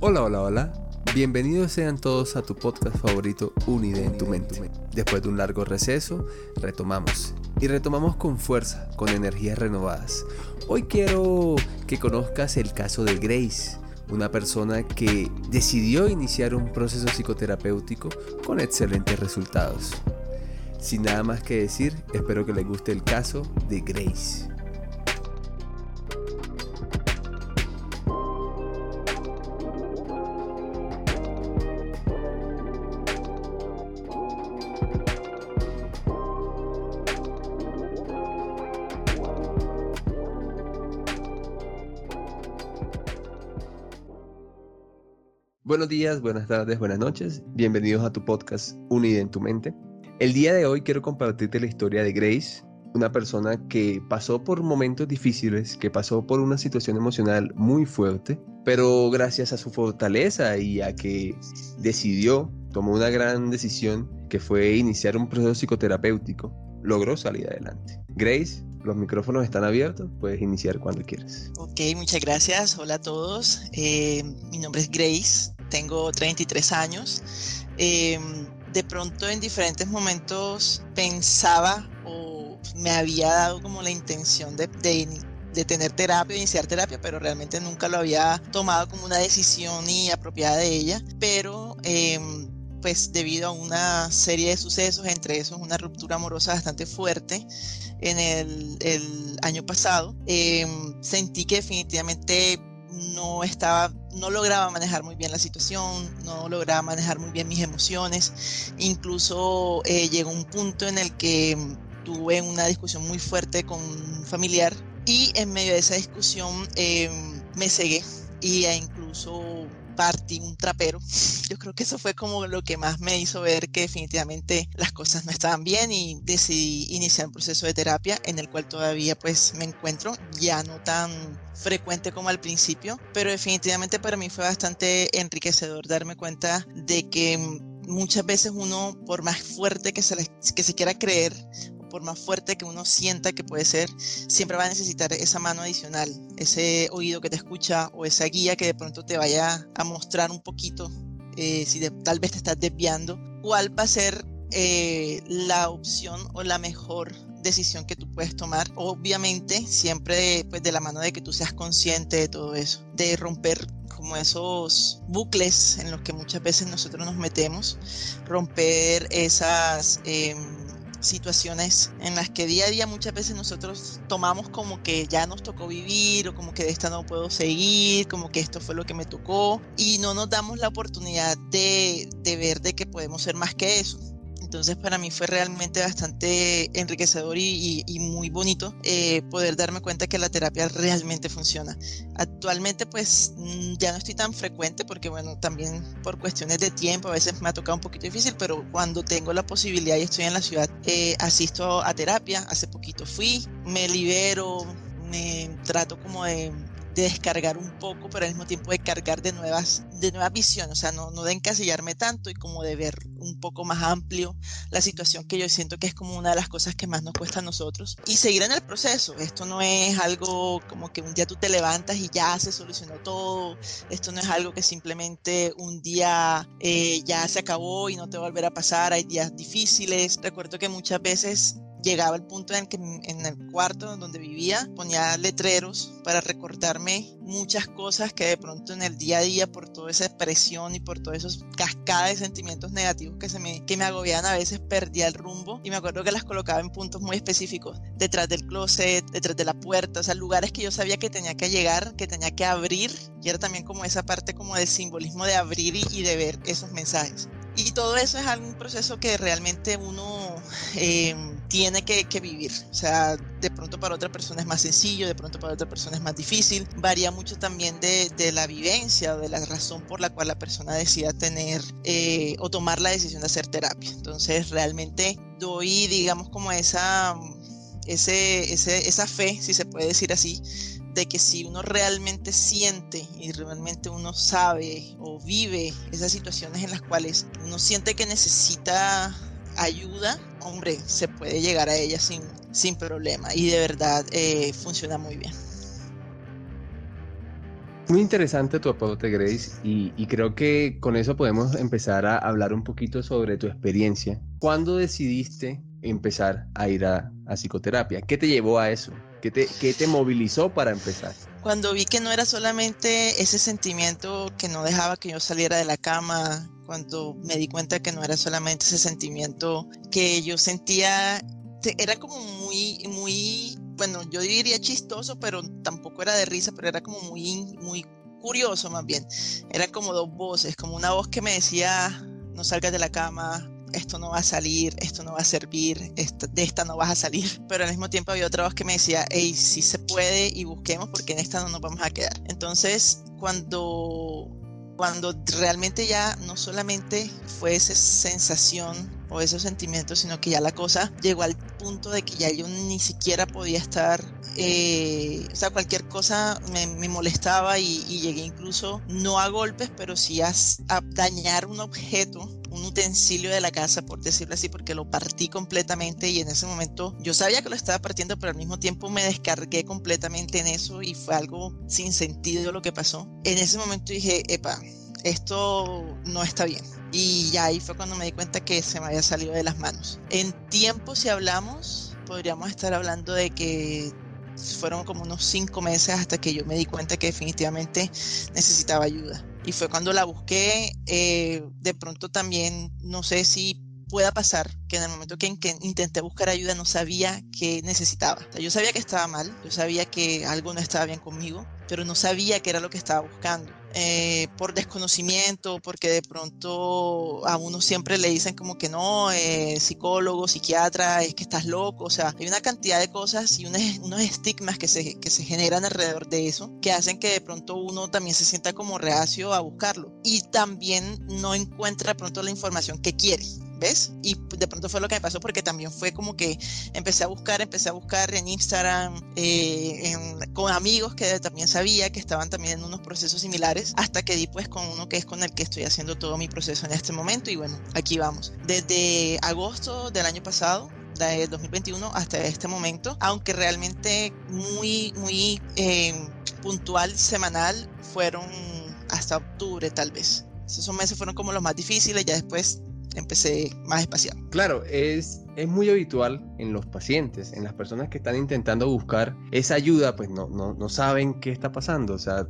Hola, hola, hola. Bienvenidos sean todos a tu podcast favorito Unide en tu mente. Después de un largo receso, retomamos. Y retomamos con fuerza, con energías renovadas. Hoy quiero que conozcas el caso de Grace, una persona que decidió iniciar un proceso psicoterapéutico con excelentes resultados. Sin nada más que decir, espero que les guste el caso de Grace. Buenos días, buenas tardes, buenas noches. Bienvenidos a tu podcast Unida en tu mente. El día de hoy quiero compartirte la historia de Grace, una persona que pasó por momentos difíciles, que pasó por una situación emocional muy fuerte, pero gracias a su fortaleza y a que decidió, tomó una gran decisión que fue iniciar un proceso psicoterapéutico, logró salir adelante. Grace, los micrófonos están abiertos, puedes iniciar cuando quieras. Ok, muchas gracias. Hola a todos. Eh, mi nombre es Grace tengo 33 años. Em, de pronto en diferentes momentos pensaba o me había dado como la intención de, de, tener terapia, iniciar terapia, pero realmente nunca lo había tomado como una decisión y apropiada de ella. Pero em, pues debido a una serie de sucesos, entre esos una ruptura amorosa bastante fuerte en el, el año pasado, em, sentí que definitivamente no estaba, no lograba manejar muy bien la situación, no lograba manejar muy bien mis emociones. Incluso eh, llegó un punto en el que tuve una discusión muy fuerte con un familiar y en medio de esa discusión em, me cegué y e incluso partí un trapero. Yo creo que eso fue como lo que más me hizo ver que definitivamente las cosas no estaban bien y decidí iniciar un proceso de terapia en el cual todavía pues me encuentro, ya no tan frecuente como al principio, pero definitivamente para mí fue bastante enriquecedor darme cuenta de que muchas veces uno, por más fuerte que se, que se quiera creer por más fuerte que uno sienta que puede ser, siempre va a necesitar esa mano adicional, ese oído que te escucha o esa guía que de pronto te vaya a mostrar un poquito, eh, si tal vez te estás desviando, cuál va a ser eh, la opción o la mejor decisión que tú puedes tomar. Obviamente, siempre pues, de la mano de que tú seas consciente de todo eso, de romper como esos bucles en los que muchas veces nosotros nos metemos, romper esas... Em, situaciones en las que día a día muchas veces nosotros tomamos como que ya nos tocó vivir o como que de esta no puedo seguir, como que esto fue lo que me tocó y no nos damos la oportunidad de, de ver de que podemos ser más que eso. Entonces para mí fue realmente bastante enriquecedor y, muy bonito eh, poder darme cuenta que la terapia realmente funciona. Actualmente pues mm, ya no estoy tan frecuente porque bueno, también por cuestiones de tiempo a veces me ha tocado un poquito difícil, pero cuando tengo la posibilidad y estoy en la ciudad, eh, asisto a terapia. Hace poquito fui, me libero, me trato como de de descargar un poco, pero al mismo tiempo de cargar de nuevas, de nuevas visiones, o sea, no, no de encasillarme tanto y como de ver un poco más amplio la situación que yo siento que es como una de las cosas que más nos cuesta a nosotros y seguir en el proceso. Esto no es algo como que un día tú te levantas y ya se solucionó todo, esto no es algo que simplemente un día eh, ya se acabó y no te va a volver a pasar, hay días difíciles. Recuerdo que muchas veces llegaba el punto en que en el cuarto donde vivía ponía letreros para recordarme muchas cosas que de pronto en el día a día por toda esa presión y por todos esos cascadas de sentimientos negativos que se me que me agobiaban a veces perdía el rumbo. Y me acuerdo que las colocaba en puntos muy específicos detrás del closet detrás de la puerta o sea lugares que yo sabía que tenía que llegar que tenía que abrir. Y era también como esa parte como de simbolismo de abrir y, de ver esos mensajes. Y todo eso es algún proceso que realmente uno eh, tiene que, vivir. O sea, de pronto para otra persona es más sencillo, de pronto para otra persona es más difícil. Varía mucho también de, la vivencia o de la razón por la cual la persona decida tener eh, o tomar la decisión de hacer terapia. Entonces, realmente doy, digamos, como esa, ese, esa fe, si se puede decir así, de que si uno realmente siente y realmente uno sabe o vive esas situaciones en las cuales uno siente que necesita ayuda, hombre, se puede llegar a ella sin, sin problema y de verdad eh, funciona muy bien. Muy interesante tu aporte, Grace, y, y, creo que con eso podemos empezar a hablar un poquito sobre tu experiencia. ¿Cuándo decidiste empezar a ir a, a psicoterapia? ¿Qué te llevó a eso? ¿Qué te, ¿Qué te movilizó para empezar? Cuando vi que no era solamente ese sentimiento que no dejaba que yo saliera de la cama, cuando me di cuenta que no era solamente ese sentimiento que yo sentía, era como muy, muy, bueno, yo diría chistoso, pero tampoco era de risa, pero era como muy, muy curioso más bien. Era como dos voces, como una voz que me decía, no salgas de la cama, esto no va a salir, esto no va a servir, de esta no vas a salir. Pero al mismo tiempo había otra voz que me decía, hey, sí se puede y busquemos porque en esta no nos vamos a quedar. Entonces, cuando, cuando realmente ya no solamente fue esa sensación o esos sentimientos, sino que ya la cosa llegó al punto de que ya yo ni siquiera podía estar, eh, o sea, cualquier cosa me, molestaba y, llegué incluso no a golpes, pero sí a, dañar un objeto, un utensilio de la casa, por decirlo así, porque lo partí completamente y en ese momento yo sabía que lo estaba partiendo, pero al mismo tiempo me descargué completamente en eso y fue algo sin sentido lo que pasó. En ese momento dije, epa, esto no está bien. Y ya ahí fue cuando me di cuenta que se me había salido de las manos. En tiempo, si hablamos, podríamos estar hablando de que fueron como unos cinco meses hasta que yo me di cuenta que definitivamente necesitaba ayuda. Y fue cuando la busqué, eh, de pronto también, no sé si pueda pasar que en el momento que, intenté buscar ayuda no sabía que necesitaba. yo sabía que estaba mal, yo sabía que algo no estaba bien conmigo, pero no sabía qué era lo que estaba buscando. Eh, por desconocimiento, porque de pronto a uno siempre le dicen como que no, eh, psicólogo, psiquiatra, es que estás loco, o sea, hay una cantidad de cosas y unos, unos estigmas que se, que se generan alrededor de eso, que hacen que de pronto uno también se sienta como reacio a buscarlo y también no encuentra de pronto la información que quiere. ¿Ves? Y de pronto fue lo que me pasó porque también fue como que empecé a buscar, empecé a buscar en Instagram, eh, con amigos que también sabía que estaban también en unos procesos similares, hasta que di pues con uno que es con el que estoy haciendo todo mi proceso en este momento y bueno, aquí vamos. Desde agosto del año pasado de 2021 hasta este momento, aunque realmente muy, muy eh, puntual, semanal, fueron hasta octubre tal vez. Esos meses fueron como los más difíciles, ya después empecé más espacial. Claro, es, es muy habitual en los pacientes, en las personas que están intentando buscar esa ayuda, pues no, no, no saben qué está pasando. O sea,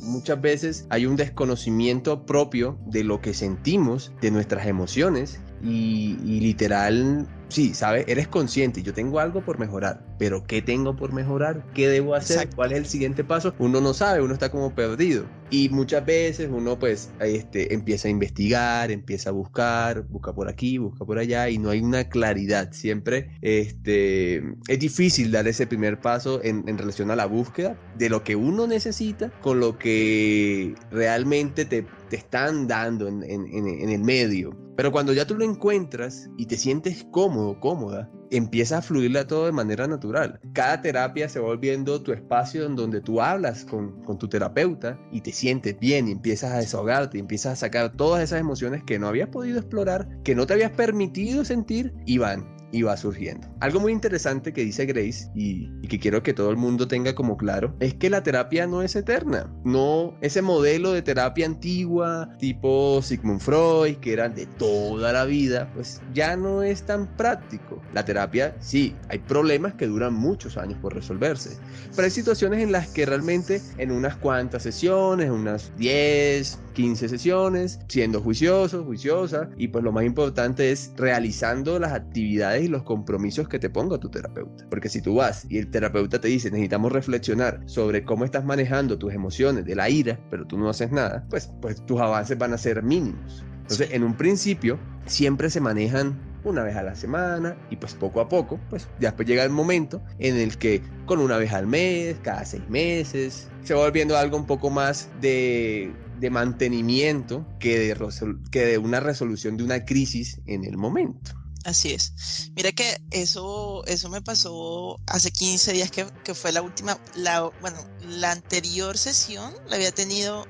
muchas veces hay un desconocimiento propio de lo que sentimos, de nuestras emociones y, y literal sí, ¿sabes? Eres consciente, yo tengo algo por mejorar, pero ¿qué tengo por mejorar? ¿Qué debo hacer? ¿Cuál es el siguiente paso? Uno no sabe, uno está como perdido. Y muchas veces uno pues este, empieza a investigar, empieza a buscar, busca por aquí, busca por allá y no hay una claridad. Siempre este, es difícil dar ese primer paso en, relación a la búsqueda de lo que uno necesita con lo que realmente te, te están dando en, en el medio. Pero cuando ya tú lo encuentras y te sientes cómodo, cómoda, empieza a fluirla todo de manera natural. Cada terapia se va volviendo tu espacio en donde tú hablas con, con tu terapeuta y te sientes bien y empiezas a desahogarte y empiezas a sacar todas esas emociones que no habías podido explorar, que no te habías permitido sentir y van y va surgiendo. Algo muy interesante que dice Grace y, que quiero que todo el mundo tenga como claro es que la terapia no es eterna. No ese modelo de terapia antigua tipo Sigmund Freud que eran de toda la vida, pues ya no es tan práctico. La terapia sí, hay problemas que duran muchos años por resolverse, pero hay situaciones en las que realmente en unas cuantas sesiones, unas 10, 15 sesiones, siendo juicioso, juiciosa y pues lo más importante es realizando las actividades y los compromisos que te ponga tu terapeuta. Porque si tú vas y el terapeuta te dice necesitamos reflexionar sobre cómo estás manejando tus emociones de la ira, pero tú no haces nada, pues, pues tus avances van a ser mínimos. Entonces, en un principio, siempre se manejan una vez a la semana y pues poco a poco, pues después llega el momento en el que con una vez al mes, cada seis meses, se va volviendo algo un poco más de de mantenimiento que de, que de una resolución de una crisis en el momento. Así es. Mira que eso, eso me pasó hace 15 días que, que, fue la última, la, bueno, la anterior sesión la había tenido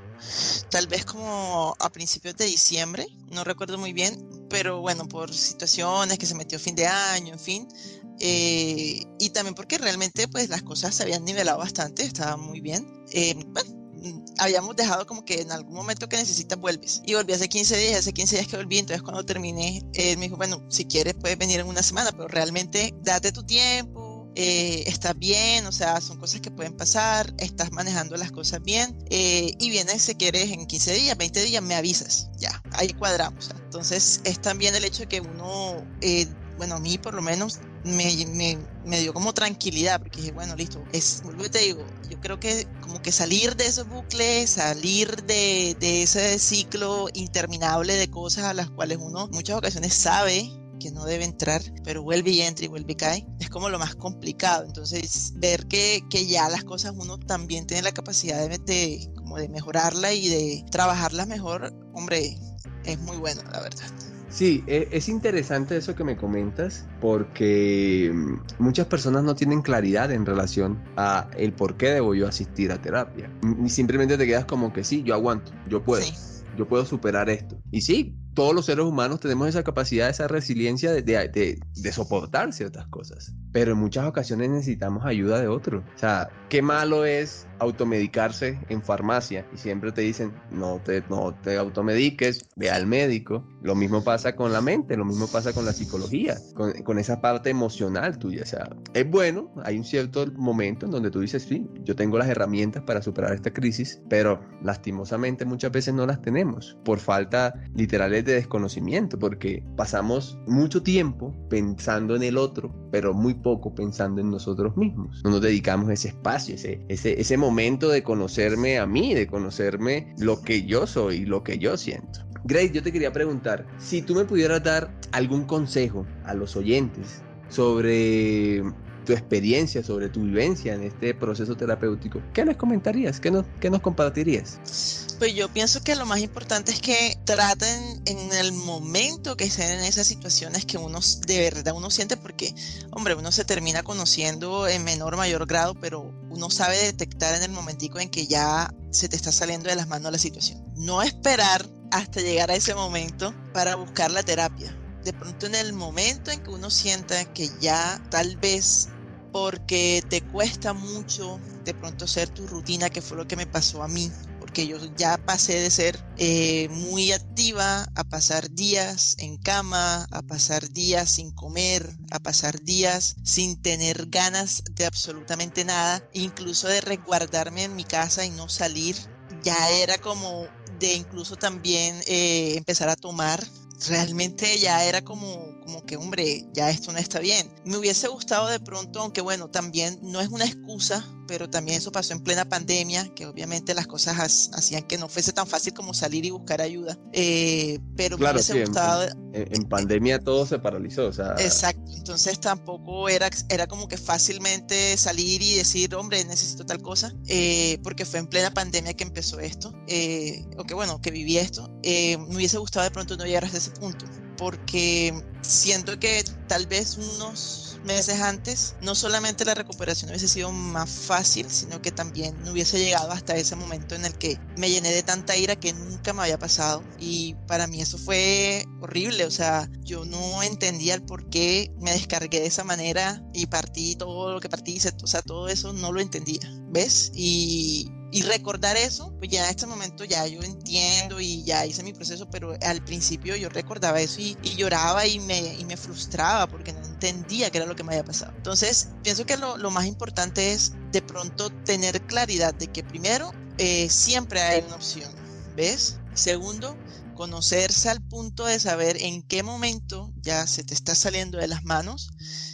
tal vez como a principios de diciembre, no recuerdo muy bien, pero bueno, por situaciones que se metió fin de año, en fin, eh, y también porque realmente pues las cosas se habían nivelado bastante, estaba muy bien. Eh, bueno, habíamos dejado como que en algún momento que necesitas vuelves. Y volví hace 15 días, hace 15 días que volví, entonces cuando terminé, él me dijo, bueno, si quieres puedes venir en una semana, pero realmente date tu tiempo, eh, estás bien, o sea, son cosas que pueden pasar, estás manejando las cosas bien eh, y vienes si quieres en 15 días, 20 días, me avisas, ya, ahí cuadramos. Entonces es también el hecho de que uno, eh, bueno, a mí por lo menos me, me, dio como tranquilidad, porque dije, bueno, listo, es, vuelvo te digo, yo creo que como que salir de esos bucles, salir de, de ese ciclo interminable de cosas a las cuales uno muchas ocasiones sabe que no debe entrar, pero vuelve y entra y vuelve y cae, es como lo más complicado. Entonces, ver que, que ya las cosas uno también tiene la capacidad de, de, como de mejorarla y de trabajarla mejor, hombre, es muy bueno, la verdad. Sí, e, es interesante eso que me comentas porque mm, muchas personas no tienen claridad en relación a el por qué debo yo asistir a terapia. Y simplemente te quedas como que sí, yo aguanto, yo puedo. Sí. Yo puedo superar esto. Y sí, todos los seres humanos tenemos esa capacidad, esa resiliencia de, de, de, soportar ciertas cosas. Pero en muchas ocasiones necesitamos ayuda de otro. O sea, qué malo es automedicarse en farmacia y siempre te dicen, no te, no te automediques, ve al médico. Lo mismo pasa con la mente, lo mismo pasa con la psicología, con, con esa parte emocional tuya. O sea, es bueno, hay un cierto momento en donde tú dices, sí, yo tengo las herramientas para superar esta crisis, pero lastimosamente muchas veces no las tenemos por falta literal de desconocimiento, porque pasamos mucho tiempo pensando en el otro, pero muy poco pensando en nosotros mismos. No nos dedicamos ese espacio, ese, ese, ese momento de conocerme a mí, de conocerme lo que yo soy, lo que yo siento. Grace, yo te quería preguntar, si tú me pudieras dar algún consejo a los oyentes sobre tu experiencia, sobre tu vivencia en este proceso terapéutico, ¿qué les comentarías? ¿Qué nos, qué nos compartirías? Pues yo pienso que lo más importante es que traten en el momento que estén en esas situaciones que uno de verdad uno siente, porque, hombre, uno se termina conociendo en menor o mayor grado, pero uno sabe detectar en el momentico en que ya se te está saliendo de las manos la situación. No esperar hasta llegar a ese momento para buscar la terapia de pronto en el momento en que uno sienta que ya tal vez porque te cuesta mucho de pronto hacer tu rutina, que fue lo que me pasó a mí, porque yo ya pasé de ser eh, muy activa a pasar días en cama, a pasar días sin comer, a pasar días sin tener ganas de absolutamente nada, incluso de resguardarme en mi casa y no salir. Ya era como de incluso también eh, empezar a tomar realmente ya era como, como que, hombre, ya esto no está bien. Me hubiese gustado de pronto, aunque bueno, también no es una excusa, pero también eso pasó en plena pandemia, que obviamente las cosas hacían que no fuese tan fácil como salir y buscar ayuda. Eh, pero me hubiese gustado... En, pandemia todo se paralizó, o sea... Exacto, entonces tampoco era, era como que fácilmente salir y decir, hombre, necesito tal cosa, eh, porque fue en plena pandemia que empezó esto, eh, o que bueno, que viví esto. me hubiese gustado de pronto no llegar a ese punto, porque siento que tal vez unos meses antes, no solamente la recuperación hubiese sido más fácil, sino que también no hubiese llegado hasta ese momento en el que me llené de tanta ira que nunca me había pasado. Y para mí eso fue horrible, o sea, yo no entendía el por qué me descargué de esa manera y partí todo lo que partí, o sea, todo eso no lo entendía, ¿ves? Y y recordar eso, pues ya en este momento ya yo entiendo y ya hice mi proceso, pero al principio yo recordaba eso y, lloraba y me, y me, frustraba porque no entendía qué era lo que me había pasado. Entonces, pienso que lo, lo más importante es de pronto tener claridad de que primero, eh, siempre hay una opción, ¿ves? Segundo, conocerse al punto de saber en qué momento ya se te está saliendo de las manos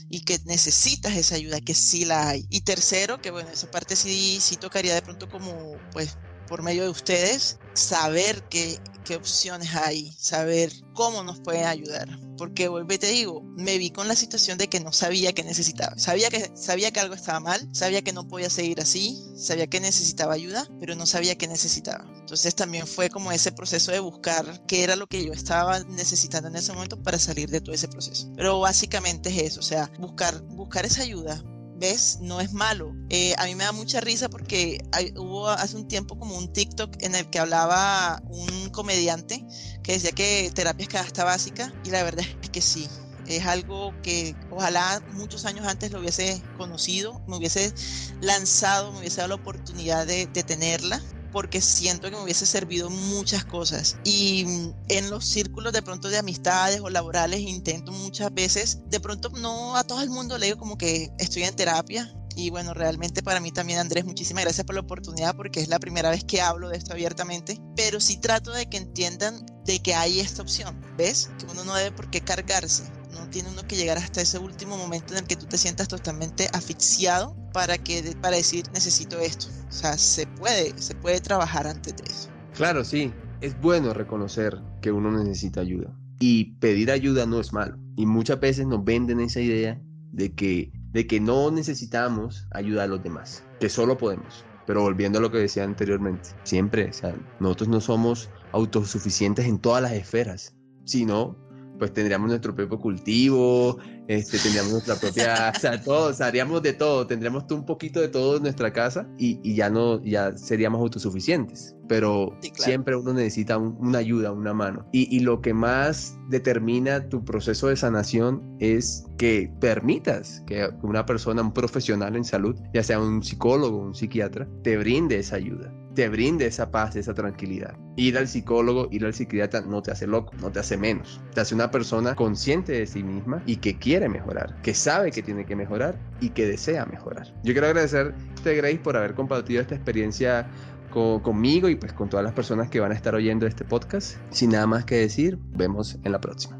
y que necesitas esa ayuda, que sí la hay. Y tercero, que bueno, esa parte sí, sí tocaría de pronto como, pues, por medio de ustedes, saber qué, qué opciones hay, saber cómo nos pueden ayudar. Porque vuelvo y te digo, me vi con la situación de que no sabía qué necesitaba. Sabía que, sabía que algo estaba mal, sabía que no podía seguir así, sabía que necesitaba ayuda, pero no sabía qué necesitaba. Entonces también fue como ese proceso de buscar qué era lo que yo estaba necesitando en ese momento para salir de todo ese proceso. Pero básicamente es eso, o sea, buscar, buscar esa ayuda, ¿ves? No es malo. Eh, a mí me da mucha risa porque hubo hace un tiempo como un TikTok en el que hablaba un comediante que decía que terapia es canasta básica y la verdad es que sí. Es algo que ojalá muchos años antes lo hubiese conocido, me hubiese lanzado, me hubiese dado la oportunidad de, de tenerla porque siento que me hubiese servido muchas cosas. Y mm, en los círculos de pronto de amistades o laborales intento muchas veces, de pronto no a todo el mundo le digo como que estoy en terapia, y bueno, realmente para mí también, Andrés, muchísimas gracias por la oportunidad porque es la primera vez que hablo de esto abiertamente, pero sí trato de que entiendan de que hay esta opción, ¿ves? Que uno no debe por qué cargarse, tiene uno que llegar hasta ese último momento en el que tú te sientas totalmente asfixiado para, que, para decir necesito esto. O sea, se puede, se puede trabajar antes de eso. Claro, sí, es bueno reconocer que uno necesita ayuda y pedir ayuda no es malo. Y muchas veces nos venden esa idea de que de que no necesitamos ayuda a los demás, que solo podemos. Pero volviendo a lo que decía anteriormente, siempre, o sea, nosotros no somos autosuficientes en todas las esferas, sino pues tendríamos nuestro propio cultivo, este, tendríamos nuestra propia, o sea, todo, haríamos de todo, tendríamos un poquito de todo en nuestra casa y, y ya no, ya seríamos autosuficientes. Pero siempre uno necesita una ayuda, una mano. Y, y, lo que más determina tu proceso de sanación es que permitas que una persona, un profesional en salud, ya sea un psicólogo, un psiquiatra, te brinde esa ayuda te brinde esa paz, esa tranquilidad. Ir al psicólogo, ir al psiquiatra no te hace loco, no te hace menos. Te hace una persona consciente de sí misma y que quiere mejorar, que sabe que tiene que mejorar y que desea mejorar. Yo quiero agradecerte, Grace, por haber compartido esta experiencia conmigo y pues con todas las personas que van a estar oyendo este podcast. Sin nada más que decir, vemos en la próxima.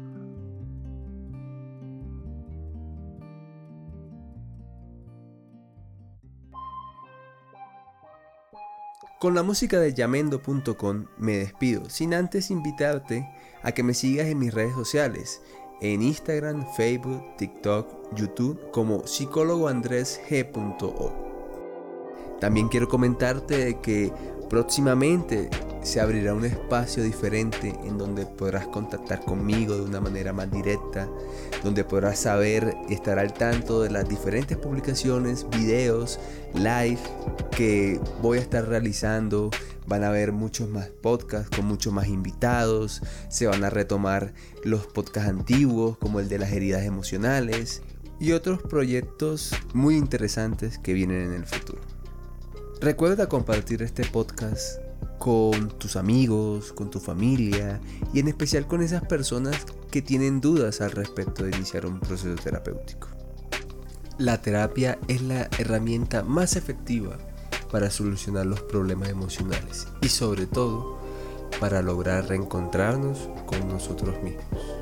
Con la música de yamendo.com me despido, sin antes invitarte a que me sigas en mis redes sociales, en Instagram, Facebook, TikTok, YouTube como psicólogo. También quiero comentarte que próximamente se abrirá un espacio diferente en donde podrás contactar conmigo de una manera más directa, donde podrás saber y estar al tanto de las diferentes publicaciones, videos, live que voy a estar realizando. Van a haber muchos más podcasts con muchos más invitados. Se van a retomar los podcasts antiguos como el de las heridas emocionales y otros proyectos muy interesantes que vienen en el futuro. Recuerda compartir este podcast con tus amigos, con tu familia y en especial con esas personas que tienen dudas al respecto de iniciar un proceso terapéutico. La terapia es la herramienta más efectiva para solucionar los problemas emocionales y sobre todo para lograr reencontrarnos con nosotros mismos.